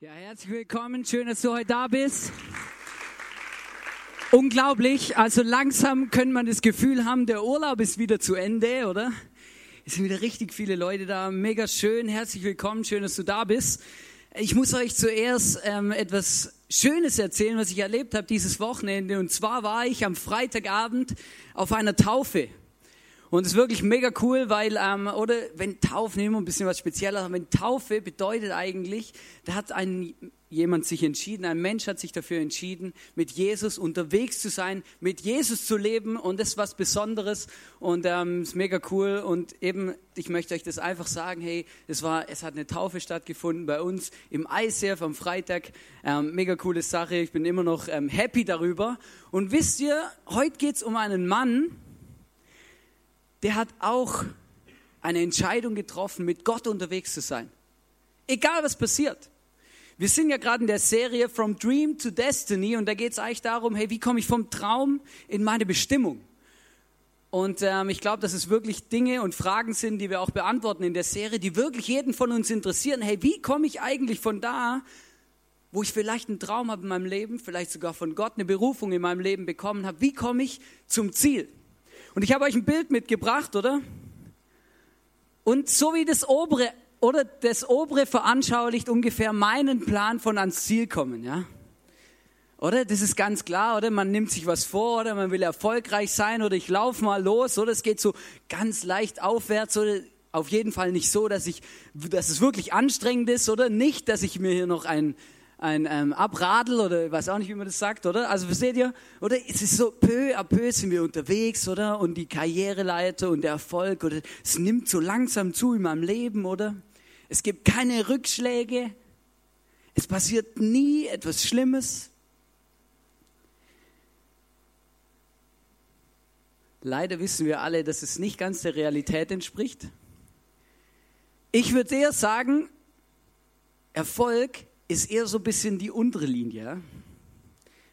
Ja, herzlich willkommen. Schön, dass du heute da bist. Unglaublich. Also langsam können man das Gefühl haben, der Urlaub ist wieder zu Ende, oder? Es sind wieder richtig viele Leute da. Mega schön. Herzlich willkommen. Schön, dass du da bist. Ich muss euch zuerst ähm, etwas Schönes erzählen, was ich erlebt habe dieses Wochenende. Und zwar war ich am Freitagabend auf einer Taufe. Und es ist wirklich mega cool, weil, ähm, oder wenn Taufe, nehmen wir ein bisschen was Spezieller, wenn Taufe bedeutet eigentlich, da hat ein, jemand sich entschieden, ein Mensch hat sich dafür entschieden, mit Jesus unterwegs zu sein, mit Jesus zu leben und das ist was Besonderes und ähm, ist mega cool und eben, ich möchte euch das einfach sagen, hey, es war, es hat eine Taufe stattgefunden bei uns im ICF am Freitag, ähm, mega coole Sache, ich bin immer noch ähm, happy darüber und wisst ihr, heute geht's um einen Mann, der hat auch eine Entscheidung getroffen, mit Gott unterwegs zu sein. Egal was passiert. Wir sind ja gerade in der Serie From Dream to Destiny und da geht es eigentlich darum, hey, wie komme ich vom Traum in meine Bestimmung? Und ähm, ich glaube, dass es wirklich Dinge und Fragen sind, die wir auch beantworten in der Serie, die wirklich jeden von uns interessieren. Hey, wie komme ich eigentlich von da, wo ich vielleicht einen Traum habe in meinem Leben, vielleicht sogar von Gott eine Berufung in meinem Leben bekommen habe, wie komme ich zum Ziel? Und ich habe euch ein Bild mitgebracht, oder? Und so wie das obere, oder das obere veranschaulicht ungefähr meinen Plan von ans Ziel kommen, ja? Oder? Das ist ganz klar, oder? Man nimmt sich was vor, oder man will erfolgreich sein, oder ich laufe mal los, oder? Es geht so ganz leicht aufwärts, oder? Auf jeden Fall nicht so, dass ich, dass es wirklich anstrengend ist, oder? Nicht, dass ich mir hier noch ein, ein ähm, Abradel oder ich weiß auch nicht, wie man das sagt, oder? Also versteht ihr? Oder es ist so peu à peu sind wir unterwegs, oder? Und die Karriereleiter und der Erfolg, oder es nimmt so langsam zu in meinem Leben, oder? Es gibt keine Rückschläge. Es passiert nie etwas Schlimmes. Leider wissen wir alle, dass es nicht ganz der Realität entspricht. Ich würde eher sagen, Erfolg ist eher so ein bisschen die untere Linie.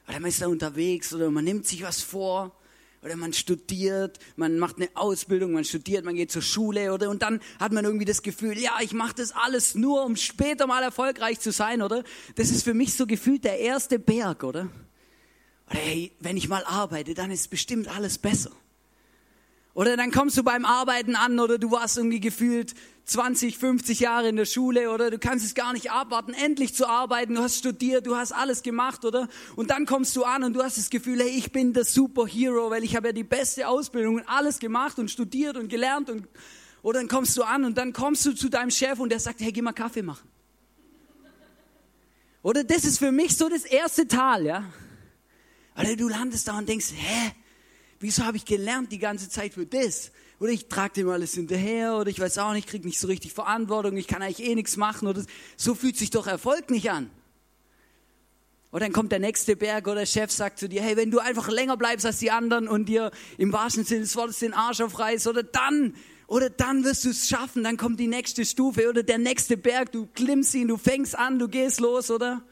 Oder man ist da unterwegs oder man nimmt sich was vor oder man studiert, man macht eine Ausbildung, man studiert, man geht zur Schule oder und dann hat man irgendwie das Gefühl, ja, ich mache das alles nur, um später mal erfolgreich zu sein, oder? Das ist für mich so gefühlt der erste Berg, oder? Oder hey, wenn ich mal arbeite, dann ist bestimmt alles besser. Oder dann kommst du beim Arbeiten an oder du warst irgendwie gefühlt 20, 50 Jahre in der Schule oder du kannst es gar nicht abwarten, endlich zu arbeiten. Du hast studiert, du hast alles gemacht, oder? Und dann kommst du an und du hast das Gefühl, hey, ich bin der Superhero, weil ich habe ja die beste Ausbildung und alles gemacht und studiert und gelernt und oder dann kommst du an und dann kommst du zu deinem Chef und der sagt, hey, geh mal Kaffee machen. Oder das ist für mich so das erste Tal, ja? Oder du landest da und denkst, hä? Wieso habe ich gelernt die ganze Zeit für das? Oder ich trage dem alles hinterher oder ich weiß auch nicht, krieg nicht so richtig Verantwortung, ich kann eigentlich eh nichts machen oder so fühlt sich doch Erfolg nicht an. Und dann kommt der nächste Berg oder der Chef sagt zu dir, hey, wenn du einfach länger bleibst als die anderen und dir im wahrsten Sinne des Wortes den Arsch aufreißt, oder dann, oder dann wirst du es schaffen, dann kommt die nächste Stufe oder der nächste Berg, du klimmst ihn, du fängst an, du gehst los, oder?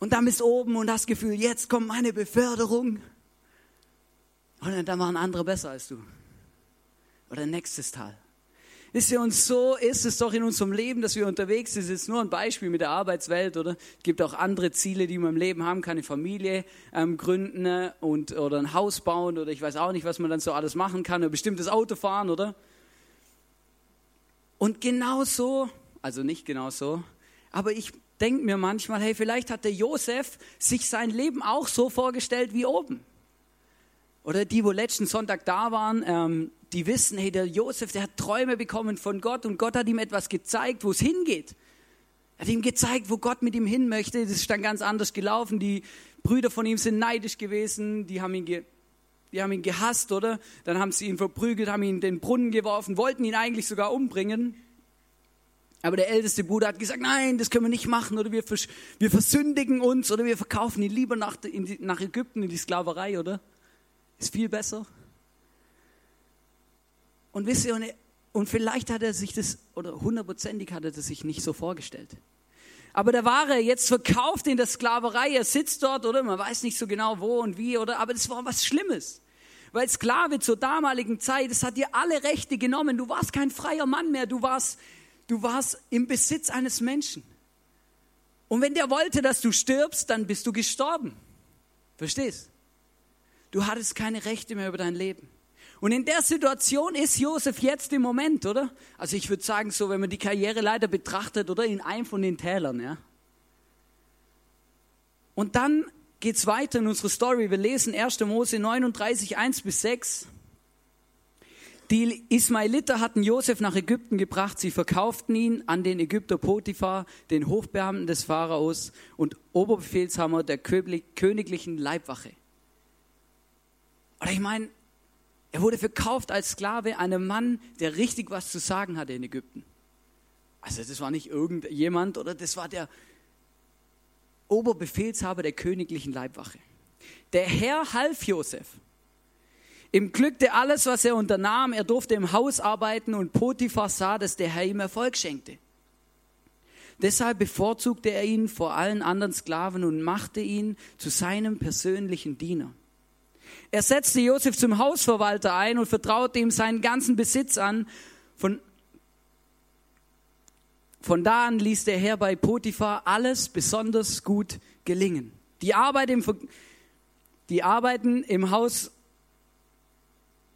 Und dann bist oben und hast das Gefühl, jetzt kommt meine Beförderung. Und dann machen andere besser als du. Oder nächstes Tal. Wisst ihr, und so ist es doch in unserem Leben, dass wir unterwegs sind. Das ist nur ein Beispiel mit der Arbeitswelt, oder? Es gibt auch andere Ziele, die man im Leben haben kann, eine Familie ähm, gründen äh, und, oder ein Haus bauen oder ich weiß auch nicht, was man dann so alles machen kann, ein bestimmtes Auto fahren, oder? Und genau so, also nicht genau so, aber ich denke mir manchmal, hey, vielleicht hat der Josef sich sein Leben auch so vorgestellt wie oben. Oder die, wo letzten Sonntag da waren, ähm, die wissen, hey, der Josef, der hat Träume bekommen von Gott und Gott hat ihm etwas gezeigt, wo es hingeht. Er hat ihm gezeigt, wo Gott mit ihm hin möchte. Das ist dann ganz anders gelaufen. Die Brüder von ihm sind neidisch gewesen, die haben ihn, ge die haben ihn gehasst, oder? Dann haben sie ihn verprügelt, haben ihn in den Brunnen geworfen, wollten ihn eigentlich sogar umbringen. Aber der älteste Bruder hat gesagt, nein, das können wir nicht machen, oder wir, vers wir versündigen uns, oder wir verkaufen ihn lieber nach, nach Ägypten in die Sklaverei, oder? Ist viel besser. Und wisst ihr, und vielleicht hat er sich das, oder hundertprozentig hat er das sich nicht so vorgestellt. Aber der war er jetzt verkauft in der Sklaverei, er sitzt dort, oder? Man weiß nicht so genau wo und wie, oder? Aber das war was Schlimmes. Weil Sklave zur damaligen Zeit, es hat dir alle Rechte genommen. Du warst kein freier Mann mehr, du warst, du warst im Besitz eines Menschen. Und wenn der wollte, dass du stirbst, dann bist du gestorben. Verstehst? Du hattest keine Rechte mehr über dein Leben. Und in der Situation ist Josef jetzt im Moment, oder? Also ich würde sagen, so, wenn man die Karriereleiter betrachtet, oder in einem von den Tälern, ja. Und dann geht's weiter in unserer Story. Wir lesen 1. Mose 39, 1 bis 6. Die Ismaeliter hatten Josef nach Ägypten gebracht. Sie verkauften ihn an den Ägypter Potiphar, den Hofbeamten des Pharaos und Oberbefehlshammer der königlichen Leibwache. Oder ich meine, er wurde verkauft als Sklave einem Mann, der richtig was zu sagen hatte in Ägypten. Also das war nicht irgendjemand, oder das war der Oberbefehlshaber der königlichen Leibwache. Der Herr half Josef. Ihm glückte alles, was er unternahm. Er durfte im Haus arbeiten und Potiphar sah, dass der Herr ihm Erfolg schenkte. Deshalb bevorzugte er ihn vor allen anderen Sklaven und machte ihn zu seinem persönlichen Diener. Er setzte Josef zum Hausverwalter ein und vertraute ihm seinen ganzen Besitz an. Von, von da an ließ der Herr bei Potiphar alles besonders gut gelingen. Die, Arbeit im, die Arbeiten im Haus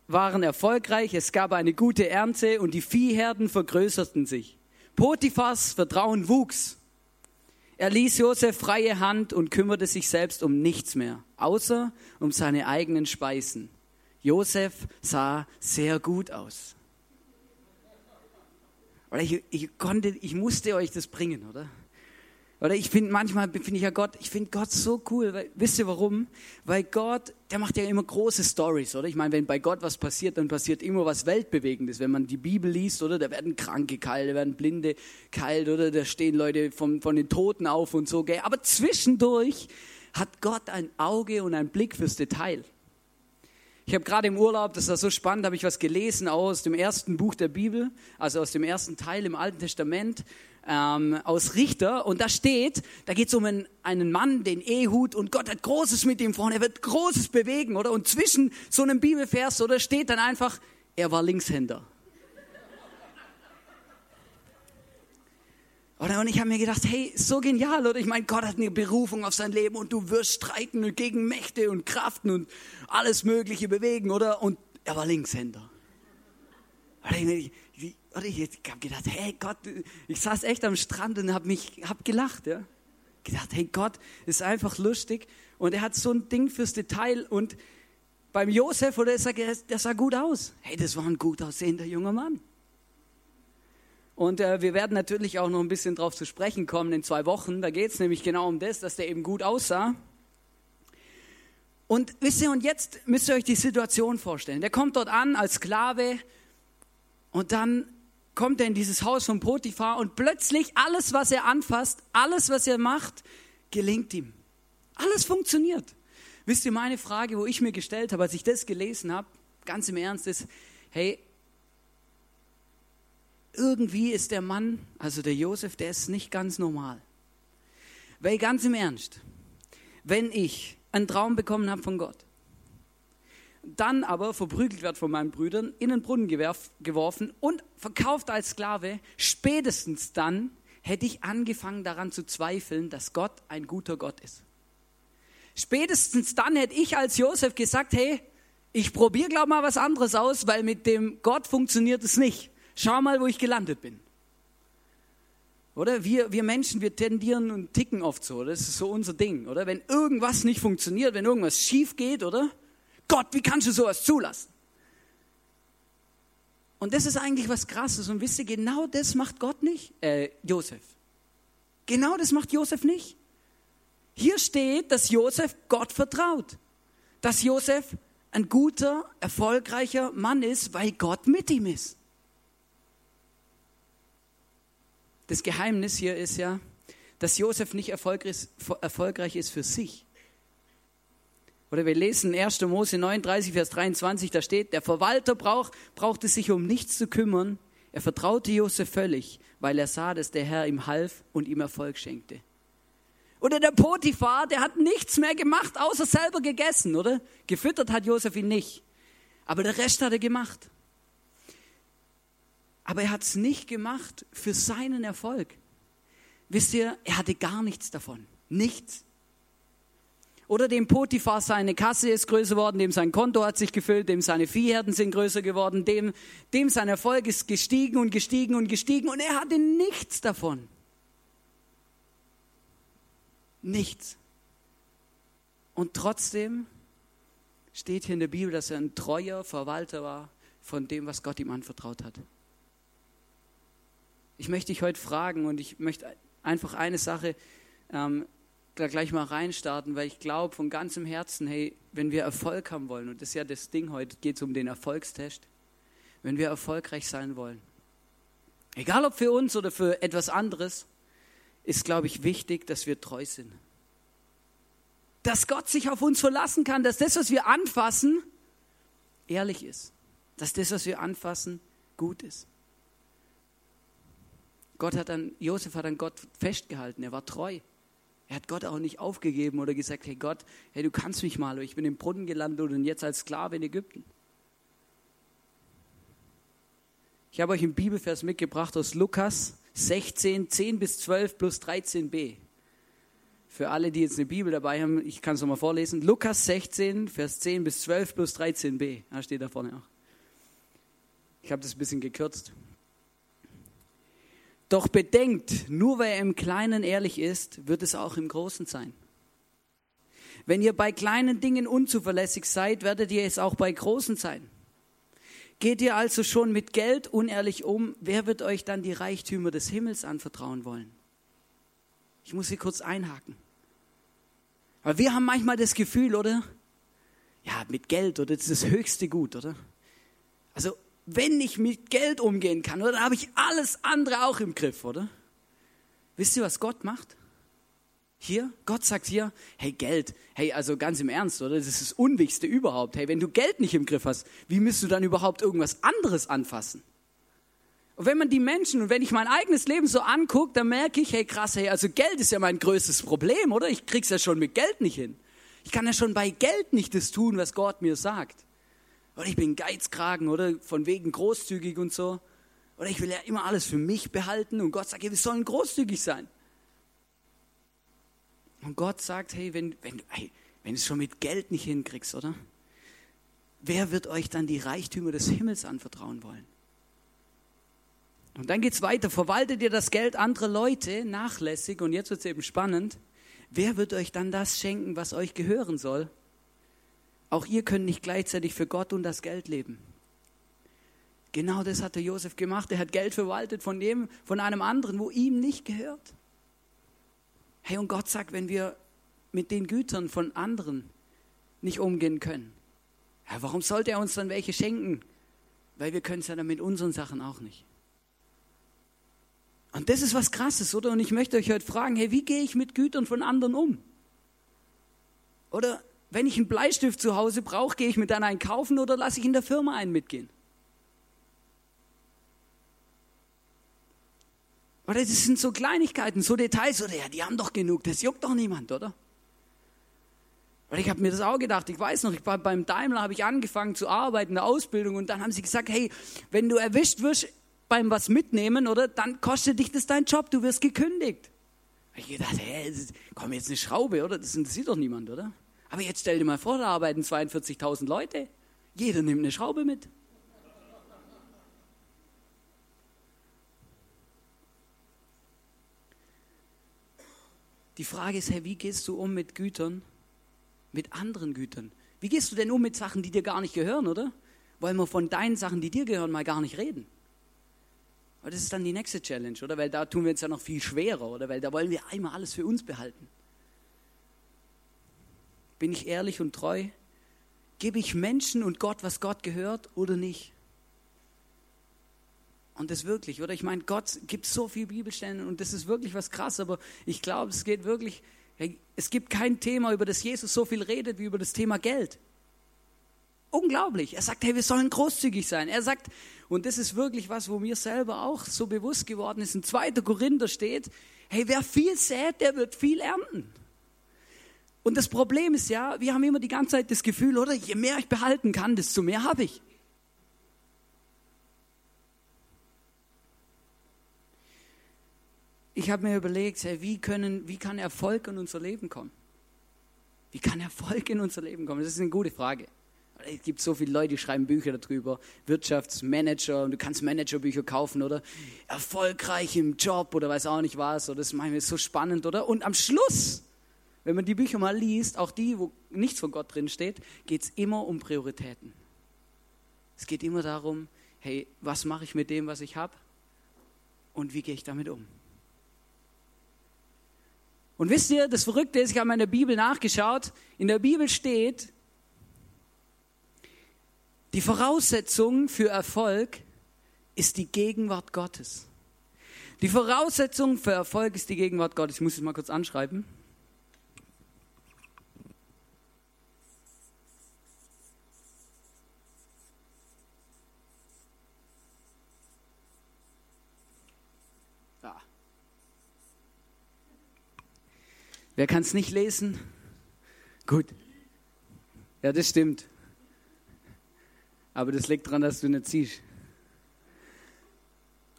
waren erfolgreich, es gab eine gute Ernte und die Viehherden vergrößerten sich. Potiphas Vertrauen wuchs. Er ließ Josef freie Hand und kümmerte sich selbst um nichts mehr, außer um seine eigenen Speisen. Josef sah sehr gut aus. Ich, ich, konnte, ich musste euch das bringen, oder? Oder ich finde manchmal finde ich ja Gott, ich finde Gott so cool. Weil, wisst ihr warum? Weil Gott, der macht ja immer große Stories, oder? Ich meine, wenn bei Gott was passiert, dann passiert immer was weltbewegendes. Wenn man die Bibel liest, oder, da werden Kranke kalt, da werden Blinde kalt, oder da stehen Leute von, von den Toten auf und so. Gell? Aber zwischendurch hat Gott ein Auge und einen Blick fürs Detail. Ich habe gerade im Urlaub, das war so spannend, habe ich was gelesen aus dem ersten Buch der Bibel, also aus dem ersten Teil im Alten Testament ähm, aus Richter und da steht, da geht es um einen, einen Mann, den Ehud und Gott hat Großes mit ihm vor, er wird Großes bewegen, oder? Und zwischen so einem Bibelvers, oder, steht dann einfach, er war Linkshänder. Oder? Und ich habe mir gedacht, hey, so genial, oder? Ich meine, Gott hat eine Berufung auf sein Leben und du wirst streiten gegen Mächte und Kraften und alles Mögliche bewegen, oder? Und er war Linkshänder. Oder ich, oder ich habe gedacht, hey Gott, ich saß echt am Strand und habe mich, hab gelacht, ja. Gedacht, hey Gott, ist einfach lustig und er hat so ein Ding fürs Detail und beim Josef, oder der, der sah gut aus. Hey, das war ein gut aussehender junger Mann. Und äh, wir werden natürlich auch noch ein bisschen drauf zu sprechen kommen in zwei Wochen. Da geht es nämlich genau um das, dass der eben gut aussah. Und wisst ihr, und jetzt müsst ihr euch die Situation vorstellen. Der kommt dort an als Sklave und dann kommt er in dieses Haus von Potiphar und plötzlich alles, was er anfasst, alles, was er macht, gelingt ihm. Alles funktioniert. Wisst ihr, meine Frage, wo ich mir gestellt habe, als ich das gelesen habe, ganz im Ernst ist, hey, irgendwie ist der Mann, also der Josef, der ist nicht ganz normal. Weil ganz im Ernst, wenn ich einen Traum bekommen habe von Gott, dann aber verprügelt wird von meinen Brüdern, in den Brunnen geworfen und verkauft als Sklave, spätestens dann hätte ich angefangen daran zu zweifeln, dass Gott ein guter Gott ist. Spätestens dann hätte ich als Josef gesagt, hey, ich probiere glaube mal was anderes aus, weil mit dem Gott funktioniert es nicht. Schau mal, wo ich gelandet bin. Oder wir, wir Menschen, wir tendieren und ticken oft so. Das ist so unser Ding, oder? Wenn irgendwas nicht funktioniert, wenn irgendwas schief geht, oder? Gott, wie kannst du sowas zulassen? Und das ist eigentlich was Krasses. Und wisst ihr, genau das macht Gott nicht, äh, Josef. Genau das macht Josef nicht. Hier steht, dass Josef Gott vertraut. Dass Josef ein guter, erfolgreicher Mann ist, weil Gott mit ihm ist. Das Geheimnis hier ist ja, dass Josef nicht erfolgreich ist für sich, oder wir lesen 1. Mose 39, Vers 23, da steht, der Verwalter brauch, brauchte sich um nichts zu kümmern. Er vertraute Josef völlig, weil er sah, dass der Herr ihm half und ihm Erfolg schenkte. Oder der Potiphar, der hat nichts mehr gemacht, außer selber gegessen, oder? Gefüttert hat Josef ihn nicht. Aber der Rest hat er gemacht. Aber er hat es nicht gemacht für seinen Erfolg. wisst ihr, er hatte gar nichts davon. Nichts. Oder dem Potiphar seine Kasse ist größer geworden, dem sein Konto hat sich gefüllt, dem seine Viehherden sind größer geworden, dem, dem sein Erfolg ist gestiegen und gestiegen und gestiegen und er hatte nichts davon. Nichts. Und trotzdem steht hier in der Bibel, dass er ein treuer Verwalter war von dem, was Gott ihm anvertraut hat. Ich möchte dich heute fragen und ich möchte einfach eine Sache ähm, gleich mal reinstarten, weil ich glaube von ganzem Herzen, hey, wenn wir Erfolg haben wollen, und das ist ja das Ding heute, geht es um den Erfolgstest, wenn wir erfolgreich sein wollen, egal ob für uns oder für etwas anderes, ist, glaube ich, wichtig, dass wir treu sind. Dass Gott sich auf uns verlassen kann, dass das, was wir anfassen, ehrlich ist. Dass das, was wir anfassen, gut ist. Gott hat dann, Josef hat an Gott festgehalten, er war treu. Er hat Gott auch nicht aufgegeben oder gesagt, hey Gott, hey, du kannst mich mal, ich bin im Brunnen gelandet und jetzt als Sklave in Ägypten. Ich habe euch einen Bibelvers mitgebracht aus Lukas 16, 10 bis 12 plus 13b. Für alle, die jetzt eine Bibel dabei haben, ich kann es nochmal vorlesen. Lukas 16, Vers 10 bis 12 plus 13b. Da steht da vorne auch. Ich habe das ein bisschen gekürzt. Doch bedenkt, nur wer im Kleinen ehrlich ist, wird es auch im Großen sein. Wenn ihr bei kleinen Dingen unzuverlässig seid, werdet ihr es auch bei großen sein. Geht ihr also schon mit Geld unehrlich um, wer wird euch dann die Reichtümer des Himmels anvertrauen wollen? Ich muss hier kurz einhaken. Aber wir haben manchmal das Gefühl, oder? Ja, mit Geld, oder? Das ist das höchste Gut, oder? Also wenn ich mit Geld umgehen kann, oder, dann habe ich alles andere auch im Griff, oder? Wisst ihr, was Gott macht? Hier, Gott sagt hier, hey Geld, hey, also ganz im Ernst, oder? Das ist das Unwichtigste überhaupt. Hey, wenn du Geld nicht im Griff hast, wie müsst du dann überhaupt irgendwas anderes anfassen? Und wenn man die Menschen und wenn ich mein eigenes Leben so angucke, dann merke ich, hey krass, hey, also Geld ist ja mein größtes Problem, oder? Ich krieg's ja schon mit Geld nicht hin. Ich kann ja schon bei Geld nicht das tun, was Gott mir sagt. Oder ich bin Geizkragen oder von wegen großzügig und so. Oder ich will ja immer alles für mich behalten und Gott sagt, wir sollen großzügig sein. Und Gott sagt, hey, wenn, wenn, hey, wenn du es schon mit Geld nicht hinkriegst, oder? Wer wird euch dann die Reichtümer des Himmels anvertrauen wollen? Und dann geht es weiter. Verwaltet ihr das Geld anderer Leute nachlässig, und jetzt wird es eben spannend. Wer wird euch dann das schenken, was euch gehören soll? Auch ihr könnt nicht gleichzeitig für Gott und das Geld leben. Genau das hat der Josef gemacht. Er hat Geld verwaltet von dem, von einem anderen, wo ihm nicht gehört. Hey, und Gott sagt, wenn wir mit den Gütern von anderen nicht umgehen können, ja, warum sollte er uns dann welche schenken? Weil wir können es ja dann mit unseren Sachen auch nicht. Und das ist was Krasses, oder? Und ich möchte euch heute fragen, hey, wie gehe ich mit Gütern von anderen um? Oder wenn ich einen Bleistift zu Hause brauche, gehe ich mir dann einen kaufen oder lasse ich in der Firma einen mitgehen? Oder das sind so Kleinigkeiten, so Details, oder ja, die haben doch genug, das juckt doch niemand, oder? Weil ich habe mir das auch gedacht, ich weiß noch, ich war beim Daimler habe ich angefangen zu arbeiten, eine Ausbildung, und dann haben sie gesagt, hey, wenn du erwischt wirst beim was mitnehmen, oder, dann kostet dich das dein Job, du wirst gekündigt. Ich gedacht, hey, komm jetzt eine Schraube, oder? Das interessiert doch niemand, oder? Aber jetzt stell dir mal vor, da arbeiten 42.000 Leute. Jeder nimmt eine Schraube mit. Die Frage ist, hey, wie gehst du um mit Gütern, mit anderen Gütern? Wie gehst du denn um mit Sachen, die dir gar nicht gehören, oder? Wollen wir von deinen Sachen, die dir gehören, mal gar nicht reden? Aber das ist dann die nächste Challenge, oder? Weil da tun wir uns ja noch viel schwerer, oder? Weil da wollen wir einmal alles für uns behalten. Bin ich ehrlich und treu? Gebe ich Menschen und Gott, was Gott gehört oder nicht? Und das wirklich, oder? Ich meine, Gott gibt so viele Bibelstellen und das ist wirklich was krass, aber ich glaube, es geht wirklich, es gibt kein Thema, über das Jesus so viel redet wie über das Thema Geld. Unglaublich. Er sagt, hey, wir sollen großzügig sein. Er sagt, und das ist wirklich was, wo mir selber auch so bewusst geworden ist, in 2. Korinther steht, hey, wer viel sät, der wird viel ernten. Und das Problem ist ja, wir haben immer die ganze Zeit das Gefühl, oder je mehr ich behalten kann, desto mehr habe ich. Ich habe mir überlegt, hey, wie, können, wie kann Erfolg in unser Leben kommen? Wie kann Erfolg in unser Leben kommen? Das ist eine gute Frage. Es gibt so viele Leute, die schreiben Bücher darüber, Wirtschaftsmanager, und du kannst Managerbücher kaufen, oder? Erfolgreich im Job oder weiß auch nicht was, oder das ist so spannend, oder? Und am Schluss, wenn man die Bücher mal liest, auch die, wo nichts von Gott drin steht, geht es immer um Prioritäten. Es geht immer darum, hey, was mache ich mit dem, was ich habe? Und wie gehe ich damit um? Und wisst ihr, das Verrückte ist, ich habe in der Bibel nachgeschaut, in der Bibel steht, die Voraussetzung für Erfolg ist die Gegenwart Gottes. Die Voraussetzung für Erfolg ist die Gegenwart Gottes. Ich muss es mal kurz anschreiben. Wer kann es nicht lesen? Gut. Ja, das stimmt. Aber das liegt daran, dass du nicht siehst.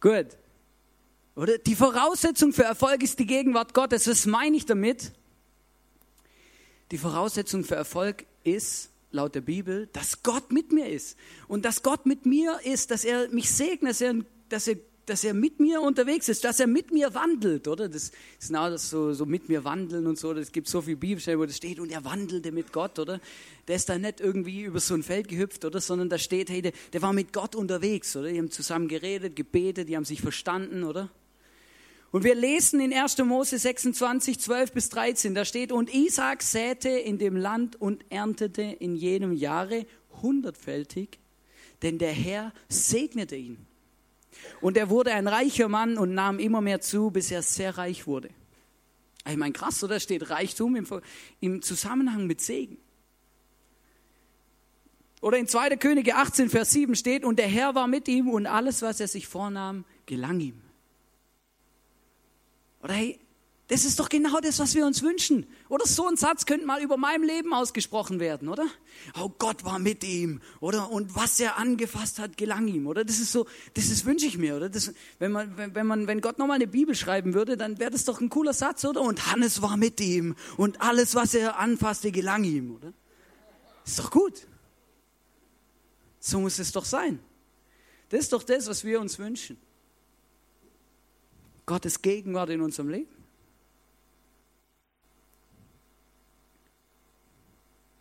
Gut. Oder? Die Voraussetzung für Erfolg ist die Gegenwart Gottes. Was meine ich damit? Die Voraussetzung für Erfolg ist, laut der Bibel, dass Gott mit mir ist. Und dass Gott mit mir ist, dass er mich segnet, dass er, dass er dass er mit mir unterwegs ist, dass er mit mir wandelt, oder? Das ist genau das so, so mit mir wandeln und so. Es gibt so viele Bibelstellen, wo das steht, und er wandelte mit Gott, oder? Der ist da nicht irgendwie über so ein Feld gehüpft, oder? Sondern da steht, hey, der, der war mit Gott unterwegs, oder? Die haben zusammen geredet, gebetet, die haben sich verstanden, oder? Und wir lesen in 1. Mose 26, 12 bis 13, da steht, und Isaac säte in dem Land und erntete in jedem Jahre hundertfältig, denn der Herr segnete ihn. Und er wurde ein reicher Mann und nahm immer mehr zu, bis er sehr reich wurde. Ich meine, krass, oder? Steht Reichtum im, im Zusammenhang mit Segen. Oder in 2. Könige 18, Vers 7 steht, und der Herr war mit ihm und alles, was er sich vornahm, gelang ihm. Oder hey, das ist doch genau das, was wir uns wünschen. Oder so ein Satz könnte mal über meinem Leben ausgesprochen werden, oder? Oh, Gott war mit ihm, oder? Und was er angefasst hat, gelang ihm, oder? Das ist so, das ist, wünsche ich mir, oder? Das, wenn man, wenn man, wenn Gott nochmal eine Bibel schreiben würde, dann wäre das doch ein cooler Satz, oder? Und Hannes war mit ihm und alles, was er anfasste, gelang ihm, oder? Ist doch gut. So muss es doch sein. Das ist doch das, was wir uns wünschen. Gottes Gegenwart in unserem Leben.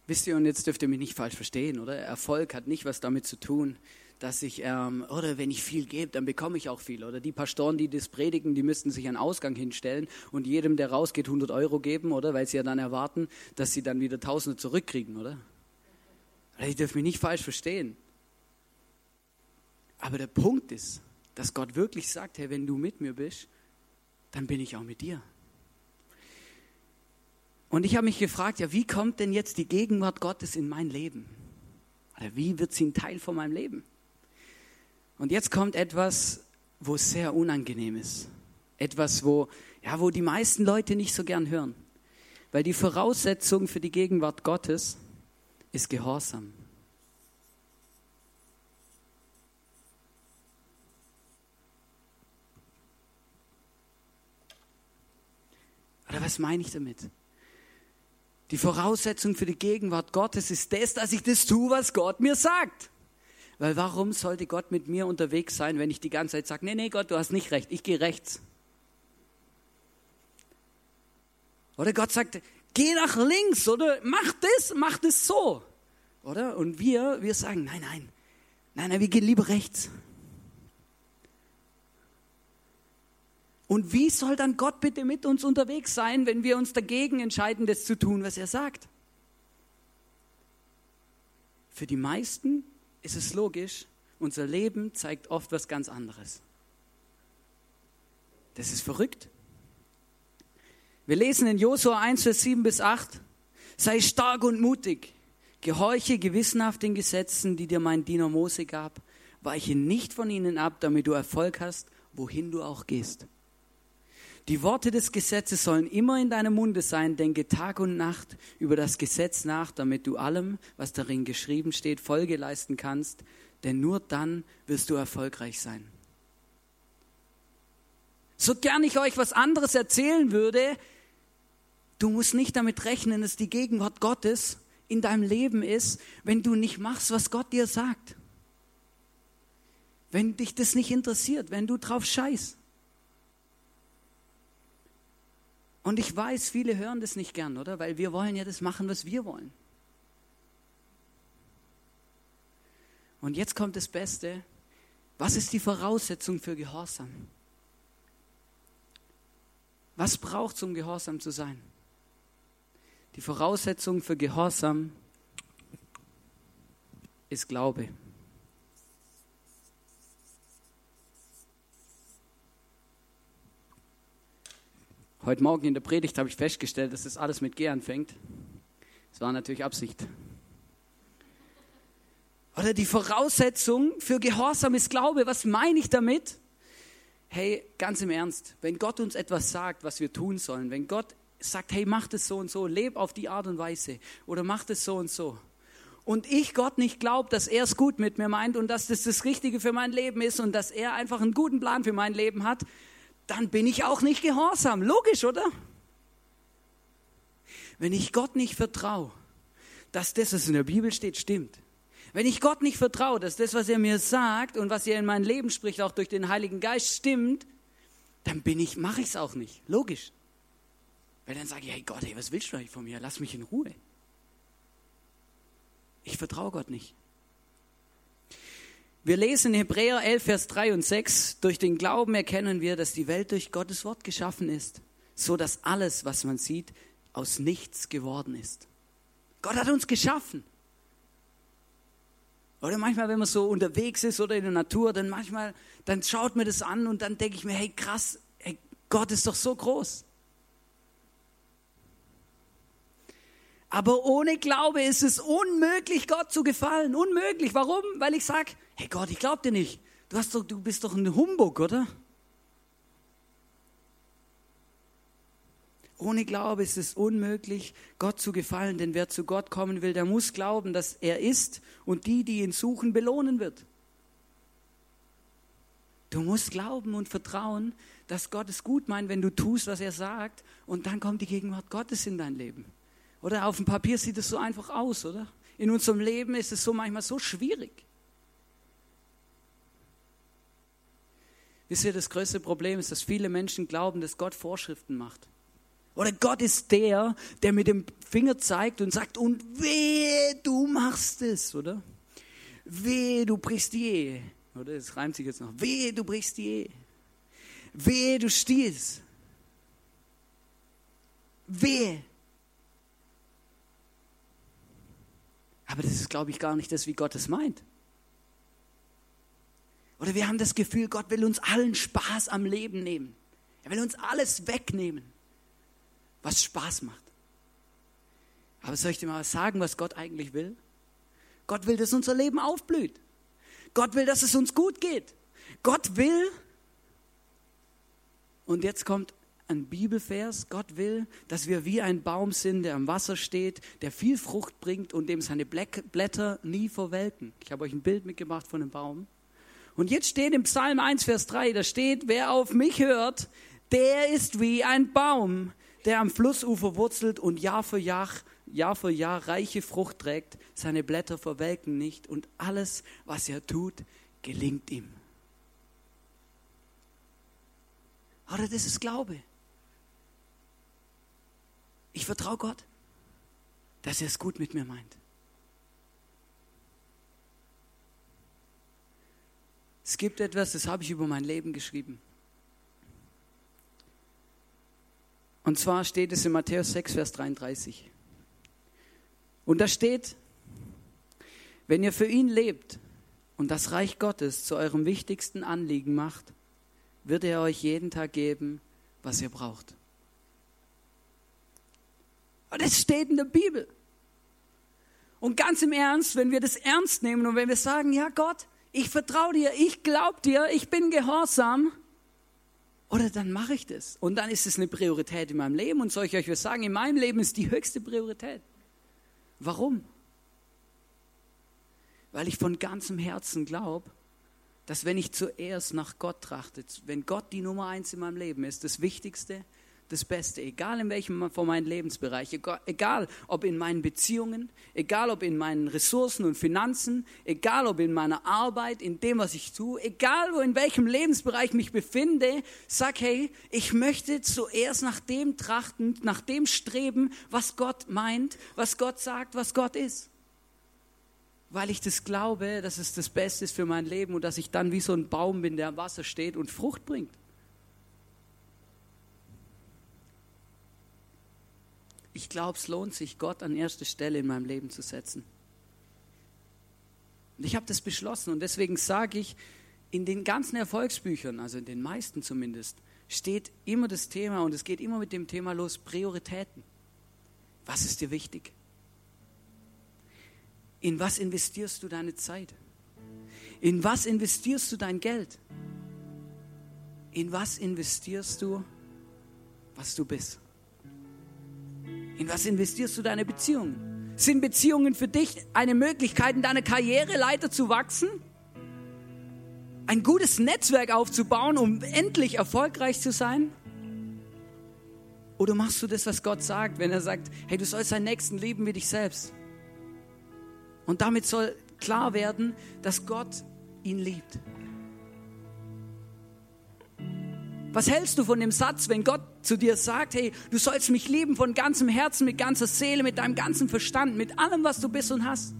Wisst ihr, und jetzt dürft ihr mich nicht falsch verstehen, oder? Erfolg hat nicht was damit zu tun, dass ich, ähm, oder wenn ich viel gebe, dann bekomme ich auch viel. Oder die Pastoren, die das predigen, die müssten sich einen Ausgang hinstellen und jedem, der rausgeht, 100 Euro geben, oder? Weil sie ja dann erwarten, dass sie dann wieder Tausende zurückkriegen, oder? Ich dürft mich nicht falsch verstehen. Aber der Punkt ist, dass Gott wirklich sagt, hey, wenn du mit mir bist, dann bin ich auch mit dir. Und ich habe mich gefragt, ja, wie kommt denn jetzt die Gegenwart Gottes in mein Leben? Oder wie wird sie ein Teil von meinem Leben? Und jetzt kommt etwas, wo es sehr unangenehm ist. Etwas, wo, ja, wo die meisten Leute nicht so gern hören. Weil die Voraussetzung für die Gegenwart Gottes ist Gehorsam. Oder was meine ich damit? Die Voraussetzung für die Gegenwart Gottes ist das, dass ich das tue, was Gott mir sagt. Weil warum sollte Gott mit mir unterwegs sein, wenn ich die ganze Zeit sage, nee, nee, Gott, du hast nicht recht, ich gehe rechts. Oder Gott sagt, geh nach links oder mach das, mach das so. Oder? Und wir, wir sagen, nein, nein, nein, nein, wir gehen lieber rechts. Und wie soll dann Gott bitte mit uns unterwegs sein, wenn wir uns dagegen entscheiden, das zu tun, was er sagt? Für die meisten ist es logisch, unser Leben zeigt oft was ganz anderes. Das ist verrückt. Wir lesen in Josua 1, Vers 7 bis 8, sei stark und mutig, gehorche gewissenhaft den Gesetzen, die dir mein Diener Mose gab, weiche nicht von ihnen ab, damit du Erfolg hast, wohin du auch gehst. Die Worte des Gesetzes sollen immer in deinem Munde sein. Denke Tag und Nacht über das Gesetz nach, damit du allem, was darin geschrieben steht, Folge leisten kannst. Denn nur dann wirst du erfolgreich sein. So gern ich euch was anderes erzählen würde, du musst nicht damit rechnen, dass die Gegenwart Gottes in deinem Leben ist, wenn du nicht machst, was Gott dir sagt. Wenn dich das nicht interessiert, wenn du drauf scheißt. Und ich weiß, viele hören das nicht gern, oder? Weil wir wollen ja das machen, was wir wollen. Und jetzt kommt das Beste. Was ist die Voraussetzung für Gehorsam? Was braucht es, um gehorsam zu sein? Die Voraussetzung für Gehorsam ist Glaube. Heute Morgen in der Predigt habe ich festgestellt, dass das alles mit G anfängt. Das war natürlich Absicht. Oder die Voraussetzung für Gehorsam ist Glaube. Was meine ich damit? Hey, ganz im Ernst, wenn Gott uns etwas sagt, was wir tun sollen, wenn Gott sagt, hey, mach das so und so, leb auf die Art und Weise oder mach das so und so. Und ich Gott nicht glaube, dass er es gut mit mir meint und dass das das Richtige für mein Leben ist und dass er einfach einen guten Plan für mein Leben hat, dann bin ich auch nicht gehorsam. Logisch, oder? Wenn ich Gott nicht vertraue, dass das, was in der Bibel steht, stimmt. Wenn ich Gott nicht vertraue, dass das, was er mir sagt und was er in mein Leben spricht, auch durch den Heiligen Geist stimmt, dann bin ich, mache ich es auch nicht. Logisch. Weil dann sage ich, hey Gott, hey, was willst du eigentlich von mir? Lass mich in Ruhe. Ich vertraue Gott nicht. Wir lesen in Hebräer 11, Vers 3 und 6, durch den Glauben erkennen wir, dass die Welt durch Gottes Wort geschaffen ist, so dass alles, was man sieht, aus nichts geworden ist. Gott hat uns geschaffen. Oder manchmal, wenn man so unterwegs ist oder in der Natur, dann manchmal, dann schaut mir das an und dann denke ich mir, hey krass, hey, Gott ist doch so groß. Aber ohne Glaube ist es unmöglich, Gott zu gefallen. Unmöglich. Warum? Weil ich sage, hey Gott, ich glaube dir nicht. Du, hast doch, du bist doch ein Humbug, oder? Ohne Glaube ist es unmöglich, Gott zu gefallen, denn wer zu Gott kommen will, der muss glauben, dass er ist und die, die ihn suchen, belohnen wird. Du musst glauben und vertrauen, dass Gott es gut meint, wenn du tust, was er sagt, und dann kommt die Gegenwart Gottes in dein Leben. Oder auf dem Papier sieht es so einfach aus, oder? In unserem Leben ist es so manchmal so schwierig. Wisst ihr, das größte Problem ist, dass viele Menschen glauben, dass Gott Vorschriften macht. Oder Gott ist der, der mit dem Finger zeigt und sagt, und weh, du machst es, oder? Weh, du brichst die Ehe. Oder? Das reimt sich jetzt noch. Weh, du brichst die Ehe. Weh, du stiehlst. Weh, Aber das ist, glaube ich, gar nicht das, wie Gott es meint. Oder wir haben das Gefühl, Gott will uns allen Spaß am Leben nehmen. Er will uns alles wegnehmen, was Spaß macht. Aber soll ich dir mal was sagen, was Gott eigentlich will? Gott will, dass unser Leben aufblüht. Gott will, dass es uns gut geht. Gott will, und jetzt kommt ein Bibelvers. Gott will, dass wir wie ein Baum sind, der am Wasser steht, der viel Frucht bringt und dem seine Blätter nie verwelken. Ich habe euch ein Bild mitgebracht von einem Baum. Und jetzt steht im Psalm 1, Vers 3, da steht, wer auf mich hört, der ist wie ein Baum, der am Flussufer wurzelt und Jahr für Jahr, Jahr für Jahr reiche Frucht trägt. Seine Blätter verwelken nicht und alles, was er tut, gelingt ihm. Oder das ist Glaube. Ich vertraue Gott, dass er es gut mit mir meint. Es gibt etwas, das habe ich über mein Leben geschrieben. Und zwar steht es in Matthäus 6, Vers 33. Und da steht, wenn ihr für ihn lebt und das Reich Gottes zu eurem wichtigsten Anliegen macht, wird er euch jeden Tag geben, was ihr braucht. Und das steht in der Bibel. Und ganz im Ernst, wenn wir das ernst nehmen und wenn wir sagen, ja Gott, ich vertraue dir, ich glaube dir, ich bin gehorsam, oder dann mache ich das. Und dann ist es eine Priorität in meinem Leben. Und soll ich euch was sagen, in meinem Leben ist die höchste Priorität. Warum? Weil ich von ganzem Herzen glaube, dass wenn ich zuerst nach Gott trachte, wenn Gott die Nummer eins in meinem Leben ist, das Wichtigste, das Beste, egal in welchem von meinen Lebensbereichen, egal ob in meinen Beziehungen, egal ob in meinen Ressourcen und Finanzen, egal ob in meiner Arbeit, in dem, was ich tue, egal wo in welchem Lebensbereich ich mich befinde, sag hey, ich möchte zuerst nach dem trachten, nach dem streben, was Gott meint, was Gott sagt, was Gott ist weil ich das glaube, dass es das Beste ist für mein Leben und dass ich dann wie so ein Baum bin, der am Wasser steht und Frucht bringt. Ich glaube, es lohnt sich, Gott an erste Stelle in meinem Leben zu setzen. Und ich habe das beschlossen und deswegen sage ich, in den ganzen Erfolgsbüchern, also in den meisten zumindest, steht immer das Thema und es geht immer mit dem Thema los, Prioritäten. Was ist dir wichtig? In was investierst du deine Zeit? In was investierst du dein Geld? In was investierst du, was du bist? In was investierst du deine Beziehungen? Sind Beziehungen für dich eine Möglichkeit, in deiner Karriereleiter zu wachsen? Ein gutes Netzwerk aufzubauen, um endlich erfolgreich zu sein? Oder machst du das, was Gott sagt, wenn er sagt, hey, du sollst deinen Nächsten lieben wie dich selbst? Und damit soll klar werden, dass Gott ihn liebt. Was hältst du von dem Satz, wenn Gott zu dir sagt, hey, du sollst mich lieben von ganzem Herzen, mit ganzer Seele, mit deinem ganzen Verstand, mit allem, was du bist und hast?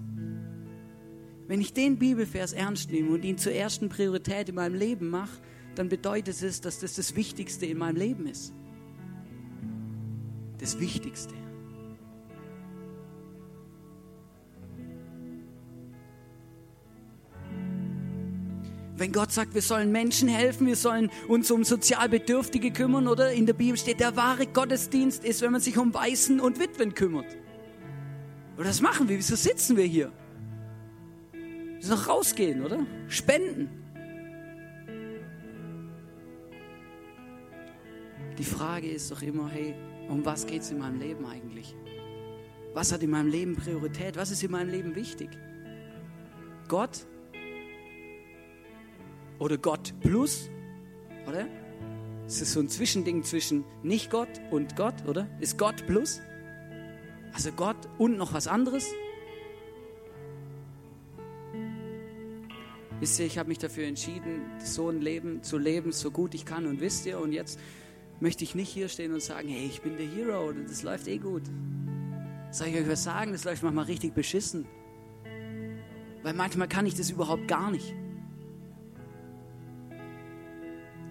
Wenn ich den Bibelvers ernst nehme und ihn zur ersten Priorität in meinem Leben mache, dann bedeutet es, dass das das Wichtigste in meinem Leben ist. Das Wichtigste. Wenn Gott sagt, wir sollen Menschen helfen, wir sollen uns um Sozialbedürftige kümmern, oder in der Bibel steht, der wahre Gottesdienst ist, wenn man sich um Waisen und Witwen kümmert. Oder das machen wir, wieso sitzen wir hier? Wir müssen doch rausgehen, oder? Spenden. Die Frage ist doch immer, hey, um was geht es in meinem Leben eigentlich? Was hat in meinem Leben Priorität? Was ist in meinem Leben wichtig? Gott oder Gott plus, oder? Es ist so ein Zwischending zwischen nicht Gott und Gott, oder? Ist Gott plus? Also Gott und noch was anderes? Wisst ihr, ich habe mich dafür entschieden, so ein Leben zu leben, so gut ich kann. Und wisst ihr, und jetzt möchte ich nicht hier stehen und sagen, hey, ich bin der Hero und das läuft eh gut. Soll ich euch was sagen? Das läuft manchmal richtig beschissen. Weil manchmal kann ich das überhaupt gar nicht.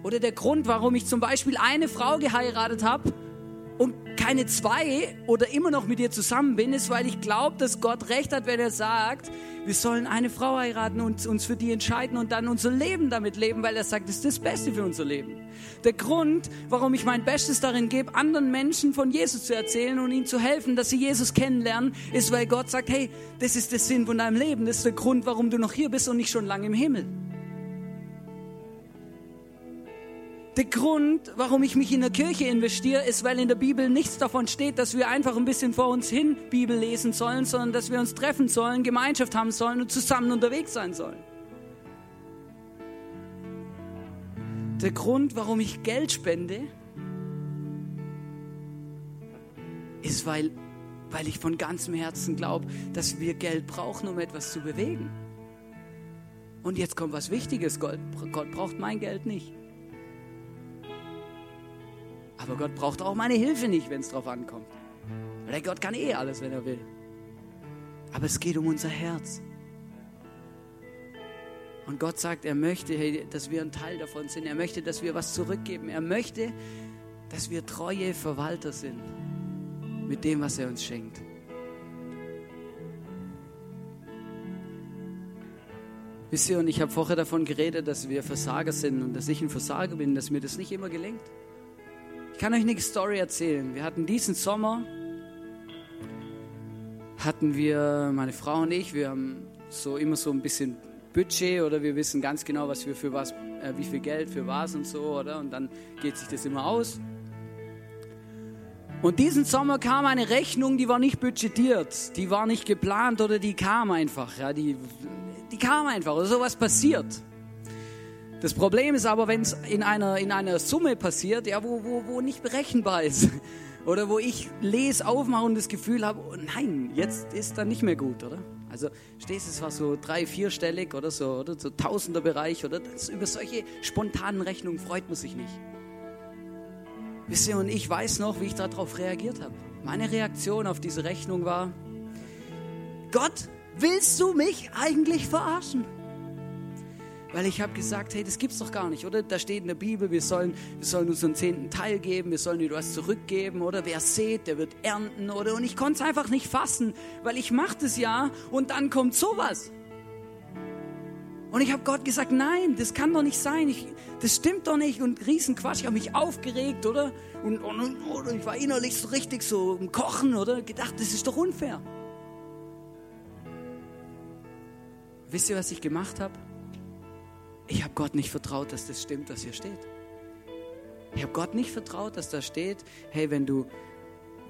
Oder der Grund, warum ich zum Beispiel eine Frau geheiratet habe und keine zwei oder immer noch mit ihr zusammen bin, ist, weil ich glaube, dass Gott recht hat, wenn er sagt, wir sollen eine Frau heiraten und uns für die entscheiden und dann unser Leben damit leben, weil er sagt, das ist das Beste für unser Leben. Der Grund, warum ich mein Bestes darin gebe, anderen Menschen von Jesus zu erzählen und ihnen zu helfen, dass sie Jesus kennenlernen, ist, weil Gott sagt, hey, das ist der Sinn von deinem Leben, das ist der Grund, warum du noch hier bist und nicht schon lange im Himmel. Der Grund, warum ich mich in der Kirche investiere, ist, weil in der Bibel nichts davon steht, dass wir einfach ein bisschen vor uns hin Bibel lesen sollen, sondern dass wir uns treffen sollen, Gemeinschaft haben sollen und zusammen unterwegs sein sollen. Der Grund, warum ich Geld spende, ist, weil, weil ich von ganzem Herzen glaube, dass wir Geld brauchen, um etwas zu bewegen. Und jetzt kommt was Wichtiges, Gott, Gott braucht mein Geld nicht. Aber Gott braucht auch meine Hilfe nicht, wenn es drauf ankommt. Weil Gott kann eh alles, wenn er will. Aber es geht um unser Herz. Und Gott sagt, er möchte, hey, dass wir ein Teil davon sind. Er möchte, dass wir was zurückgeben. Er möchte, dass wir treue Verwalter sind mit dem, was er uns schenkt. Wisst ihr, und ich habe vorher davon geredet, dass wir Versager sind und dass ich ein Versager bin, dass mir das nicht immer gelingt. Ich kann euch eine Story erzählen. Wir hatten diesen Sommer, hatten wir, meine Frau und ich, wir haben so immer so ein bisschen Budget oder wir wissen ganz genau, was wir für was, äh, wie viel Geld für was und so, oder? Und dann geht sich das immer aus. Und diesen Sommer kam eine Rechnung, die war nicht budgetiert, die war nicht geplant oder die kam einfach, ja, die, die kam einfach oder sowas passiert. Das Problem ist aber, wenn es in einer, in einer Summe passiert, ja, wo, wo, wo nicht berechenbar ist. Oder wo ich lese, aufmache und das Gefühl habe, oh nein, jetzt ist dann nicht mehr gut, oder? Also stehst es war so drei, vierstellig oder so, oder so tausender Bereich, oder? Das, über solche spontanen Rechnungen freut man sich nicht. Wisst ihr, und ich weiß noch, wie ich darauf reagiert habe. Meine Reaktion auf diese Rechnung war, Gott, willst du mich eigentlich verarschen? Weil ich habe gesagt, hey, das gibt's doch gar nicht, oder? Da steht in der Bibel, wir sollen, wir sollen uns zehnten Teil geben, wir sollen dir was zurückgeben, oder? Wer sät, der wird ernten, oder? Und ich konnte es einfach nicht fassen, weil ich mache das ja und dann kommt sowas. Und ich habe Gott gesagt, nein, das kann doch nicht sein. Ich, das stimmt doch nicht. Und Riesenquatsch, ich habe mich aufgeregt, oder? Und, und, und, ich war innerlich so richtig so im Kochen, oder? Gedacht, das ist doch unfair. Wisst ihr, was ich gemacht habe? Ich habe Gott nicht vertraut, dass das stimmt, was hier steht. Ich habe Gott nicht vertraut, dass da steht, hey, wenn du,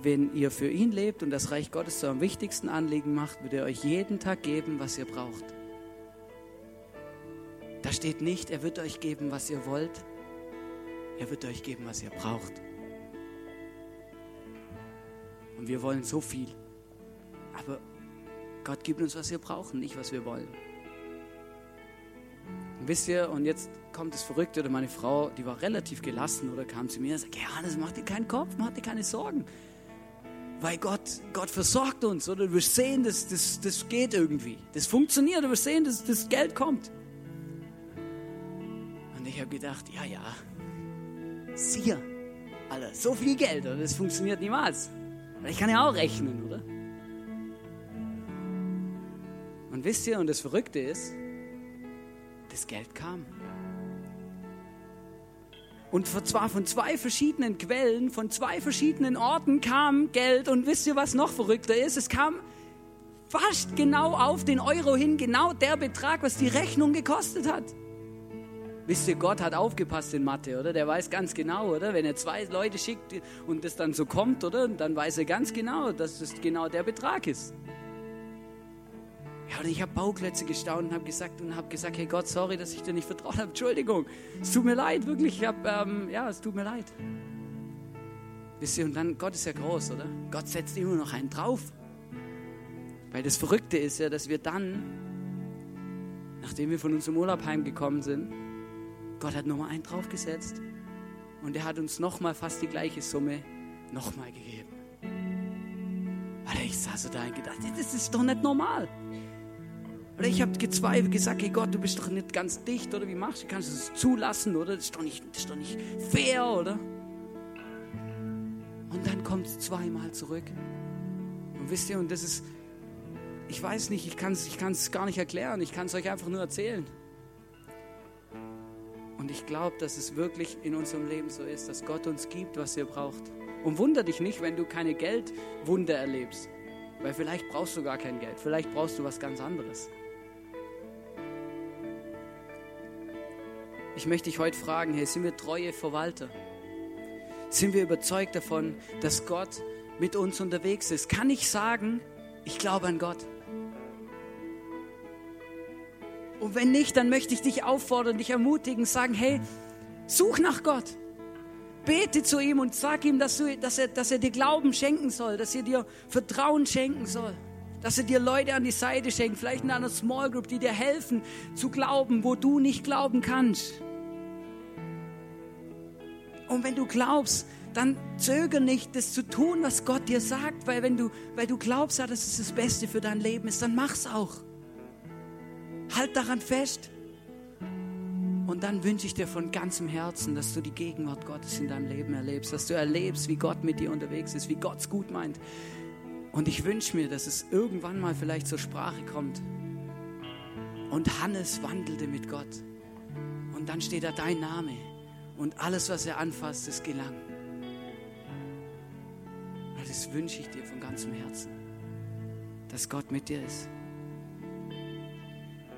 wenn ihr für ihn lebt und das Reich Gottes zu eurem wichtigsten Anliegen macht, wird er euch jeden Tag geben, was ihr braucht. Da steht nicht, er wird euch geben, was ihr wollt. Er wird euch geben, was ihr braucht. Und wir wollen so viel. Aber Gott gibt uns, was wir brauchen, nicht was wir wollen. Und wisst ihr, und jetzt kommt das Verrückte, oder meine Frau, die war relativ gelassen, oder kam zu mir und sagte, Johannes, mach dir keinen Kopf, mach dir keine Sorgen. Weil Gott, Gott versorgt uns, oder wirst sehen, das, das, das geht irgendwie. Das funktioniert, wirst sehen, dass das Geld kommt. Und ich habe gedacht, ja, ja, siehe, Alter, so viel Geld, oder? das funktioniert niemals. Ich kann ja auch rechnen, oder? Und wisst ihr, und das Verrückte ist, das Geld kam. Und zwar von zwei verschiedenen Quellen, von zwei verschiedenen Orten kam Geld. Und wisst ihr, was noch verrückter ist? Es kam fast genau auf den Euro hin, genau der Betrag, was die Rechnung gekostet hat. Wisst ihr, Gott hat aufgepasst in Mathe, oder? Der weiß ganz genau, oder? Wenn er zwei Leute schickt und das dann so kommt, oder? Dann weiß er ganz genau, dass das genau der Betrag ist. Ja, und ich habe Bauklötze gestaunt und habe gesagt und gesagt, hey Gott, sorry, dass ich dir nicht vertraut habe. Entschuldigung, es tut mir leid, wirklich. Ich hab, ähm, ja, es tut mir leid. Wisst ihr, und dann, Gott ist ja groß, oder? Gott setzt immer noch einen drauf. Weil das Verrückte ist ja, dass wir dann, nachdem wir von unserem Urlaub heimgekommen sind, Gott hat nochmal einen draufgesetzt und er hat uns nochmal fast die gleiche Summe nochmal gegeben. Weil ich saß so da und gedacht, das ist doch nicht normal. Oder ich habe gezweifelt, gesagt, hey Gott, du bist doch nicht ganz dicht, oder wie machst du? Kannst du es zulassen, oder? Das ist doch nicht, das ist doch nicht fair, oder? Und dann kommt es zweimal zurück. Und wisst ihr, und das ist, ich weiß nicht, ich kann es ich gar nicht erklären, ich kann es euch einfach nur erzählen. Und ich glaube, dass es wirklich in unserem Leben so ist, dass Gott uns gibt, was ihr braucht. Und wunder dich nicht, wenn du keine Geldwunder erlebst. Weil vielleicht brauchst du gar kein Geld, vielleicht brauchst du was ganz anderes. Ich möchte dich heute fragen, hey, sind wir treue Verwalter? Sind wir überzeugt davon, dass Gott mit uns unterwegs ist? Kann ich sagen, ich glaube an Gott? Und wenn nicht, dann möchte ich dich auffordern, dich ermutigen, sagen, hey, such nach Gott. Bete zu ihm und sag ihm, dass, du, dass, er, dass er dir Glauben schenken soll, dass er dir Vertrauen schenken soll, dass er dir Leute an die Seite schenkt, vielleicht in einer Small Group, die dir helfen zu glauben, wo du nicht glauben kannst. Und wenn du glaubst, dann zöger nicht, das zu tun, was Gott dir sagt, weil wenn du, weil du glaubst, dass es das Beste für dein Leben ist, dann mach's auch. Halt daran fest. Und dann wünsche ich dir von ganzem Herzen, dass du die Gegenwart Gottes in deinem Leben erlebst, dass du erlebst, wie Gott mit dir unterwegs ist, wie Gott es gut meint. Und ich wünsche mir, dass es irgendwann mal vielleicht zur Sprache kommt. Und Hannes wandelte mit Gott. Und dann steht da dein Name. Und alles, was er anfasst, ist gelang. Das wünsche ich dir von ganzem Herzen, dass Gott mit dir ist.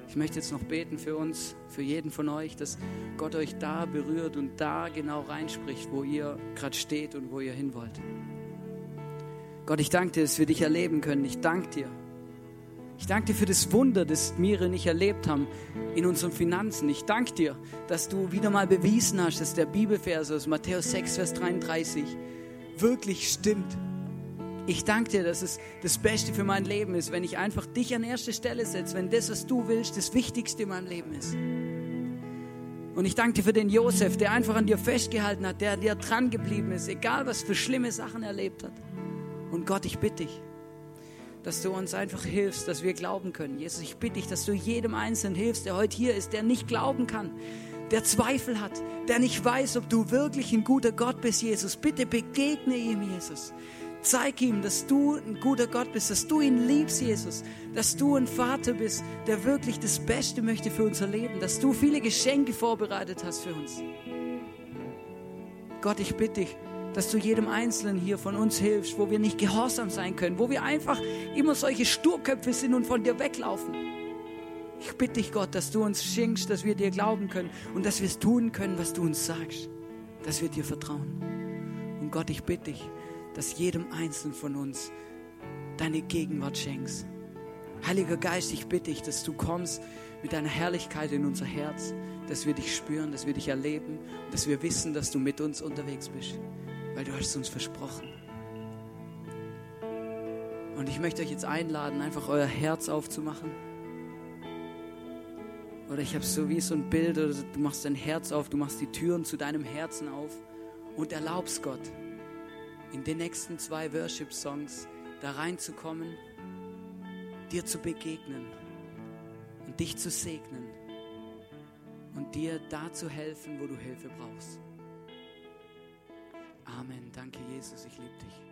Ich möchte jetzt noch beten für uns, für jeden von euch, dass Gott euch da berührt und da genau reinspricht, wo ihr gerade steht und wo ihr hin wollt. Gott, ich danke dir, dass wir dich erleben können. Ich danke dir, Ich danke dir für das Wunder, das Mire nicht erlebt haben in unseren Finanzen. Ich danke dir, dass du wieder mal bewiesen hast, dass der Bibelvers aus Matthäus 6, Vers 33 wirklich stimmt. Ich danke dir, dass es das Beste für mein Leben ist, wenn ich einfach dich an erste Stelle setze, wenn das, was du willst, das Wichtigste in meinem Leben ist. Und ich danke dir für den Josef, der einfach an dir festgehalten hat, der dir dran geblieben ist, egal was für schlimme Sachen er erlebt hat. Und Gott, ich bitte dich, dass du uns einfach hilfst, dass wir glauben können. Jesus, ich bitte dich, dass du jedem Einzelnen hilfst, der heute hier ist, der nicht glauben kann, der Zweifel hat, der nicht weiß, ob du wirklich ein guter Gott bist, Jesus. Bitte begegne ihm, Jesus. Zeig ihm, dass du ein guter Gott bist, dass du ihn liebst, Jesus, dass du ein Vater bist, der wirklich das Beste möchte für unser Leben, dass du viele Geschenke vorbereitet hast für uns. Gott, ich bitte dich, dass du jedem Einzelnen hier von uns hilfst, wo wir nicht gehorsam sein können, wo wir einfach immer solche Sturköpfe sind und von dir weglaufen. Ich bitte dich, Gott, dass du uns schenkst, dass wir dir glauben können und dass wir es tun können, was du uns sagst, dass wir dir vertrauen. Und Gott, ich bitte dich, dass jedem Einzelnen von uns deine Gegenwart schenkst. Heiliger Geist, ich bitte dich, dass du kommst mit deiner Herrlichkeit in unser Herz, dass wir dich spüren, dass wir dich erleben, dass wir wissen, dass du mit uns unterwegs bist, weil du hast uns versprochen. Und ich möchte euch jetzt einladen, einfach euer Herz aufzumachen. Oder ich habe so wie so ein Bild, oder du machst dein Herz auf, du machst die Türen zu deinem Herzen auf und erlaubst Gott, in den nächsten zwei Worship-Songs da reinzukommen, dir zu begegnen und dich zu segnen und dir da zu helfen, wo du Hilfe brauchst. Amen. Danke, Jesus. Ich liebe dich.